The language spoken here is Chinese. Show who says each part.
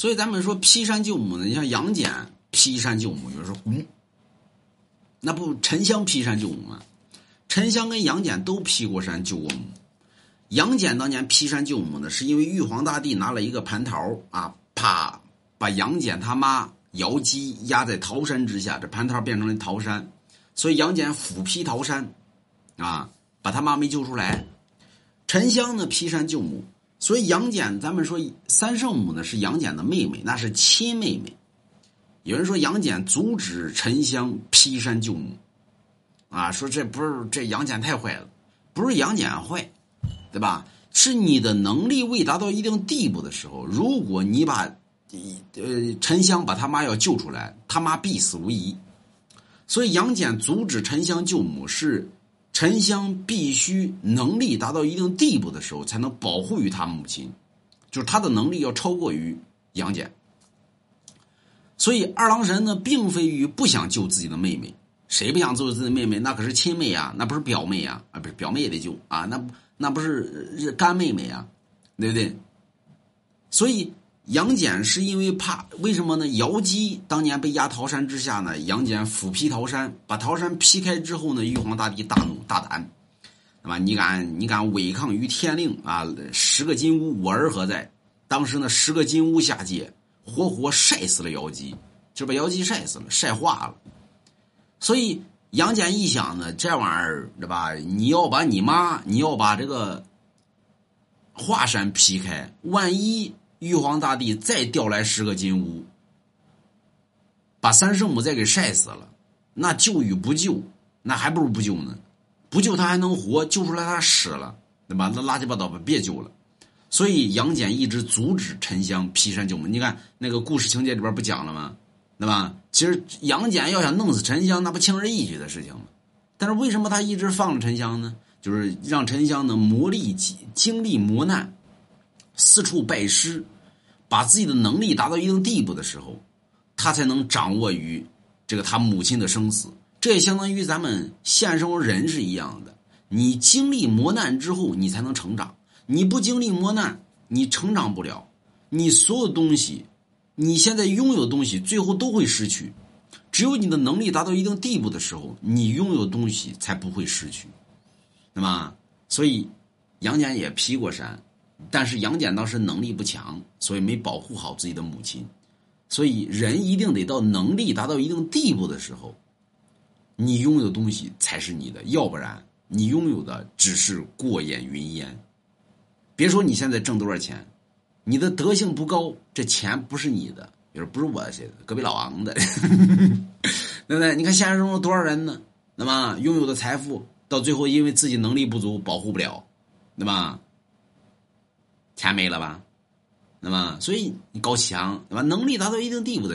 Speaker 1: 所以咱们说劈山救母呢，你像杨戬劈山救母，有人说嗯，那不沉香劈山救母吗？沉香跟杨戬都劈过山救过母。杨戬当年劈山救母呢，是因为玉皇大帝拿了一个蟠桃啊，啪把杨戬他妈瑶姬压在桃山之下，这蟠桃变成了桃山，所以杨戬斧劈桃山，啊，把他妈没救出来。沉香呢劈山救母。所以杨戬，咱们说三圣母呢是杨戬的妹妹，那是亲妹妹。有人说杨戬阻止沉香劈山救母，啊，说这不是这杨戬太坏了，不是杨戬坏，对吧？是你的能力未达到一定地步的时候，如果你把呃沉香把他妈要救出来，他妈必死无疑。所以杨戬阻止沉香救母是。沉香必须能力达到一定地步的时候，才能保护于他母亲，就是他的能力要超过于杨戬。所以二郎神呢，并非于不想救自己的妹妹，谁不想救自己妹妹？那可是亲妹呀，那不是表妹呀，啊，不是表妹也得救啊，那那不是干妹妹呀，对不对？所以。杨戬是因为怕，为什么呢？瑶姬当年被压桃山之下呢？杨戬斧劈桃山，把桃山劈开之后呢？玉皇大帝大怒大胆，对吧？你敢你敢违抗于天令啊？十个金乌，我儿何在？当时呢，十个金乌下界，活活晒死了瑶姬，就把瑶姬晒死了，晒化了。所以杨戬一想呢，这玩意儿对吧？你要把你妈，你要把这个华山劈开，万一……玉皇大帝再调来十个金乌，把三圣母再给晒死了，那救与不救，那还不如不救呢。不救他还能活，救出来他死了，对吧？那垃圾八糟吧，别救了。所以杨戬一直阻止沉香劈山救母。你看那个故事情节里边不讲了吗？对吧？其实杨戬要想弄死沉香，那不轻而易举的事情吗？但是为什么他一直放着沉香呢？就是让沉香呢磨砺经经历磨难。四处拜师，把自己的能力达到一定地步的时候，他才能掌握于这个他母亲的生死。这也相当于咱们现实生活人是一样的。你经历磨难之后，你才能成长。你不经历磨难，你成长不了。你所有东西，你现在拥有的东西，最后都会失去。只有你的能力达到一定地步的时候，你拥有的东西才不会失去。那么，所以杨戬也劈过山。但是杨戬当时能力不强，所以没保护好自己的母亲。所以人一定得到能力达到一定地步的时候，你拥有的东西才是你的，要不然你拥有的只是过眼云烟。别说你现在挣多少钱，你的德行不高，这钱不是你的，也不是我谁的，隔壁老王的，对不对？你看现实中有多少人呢？那么拥有的财富，到最后因为自己能力不足，保护不了，对吧？钱没了吧？那么，所以你高强，对吧？能力达到一定地步的。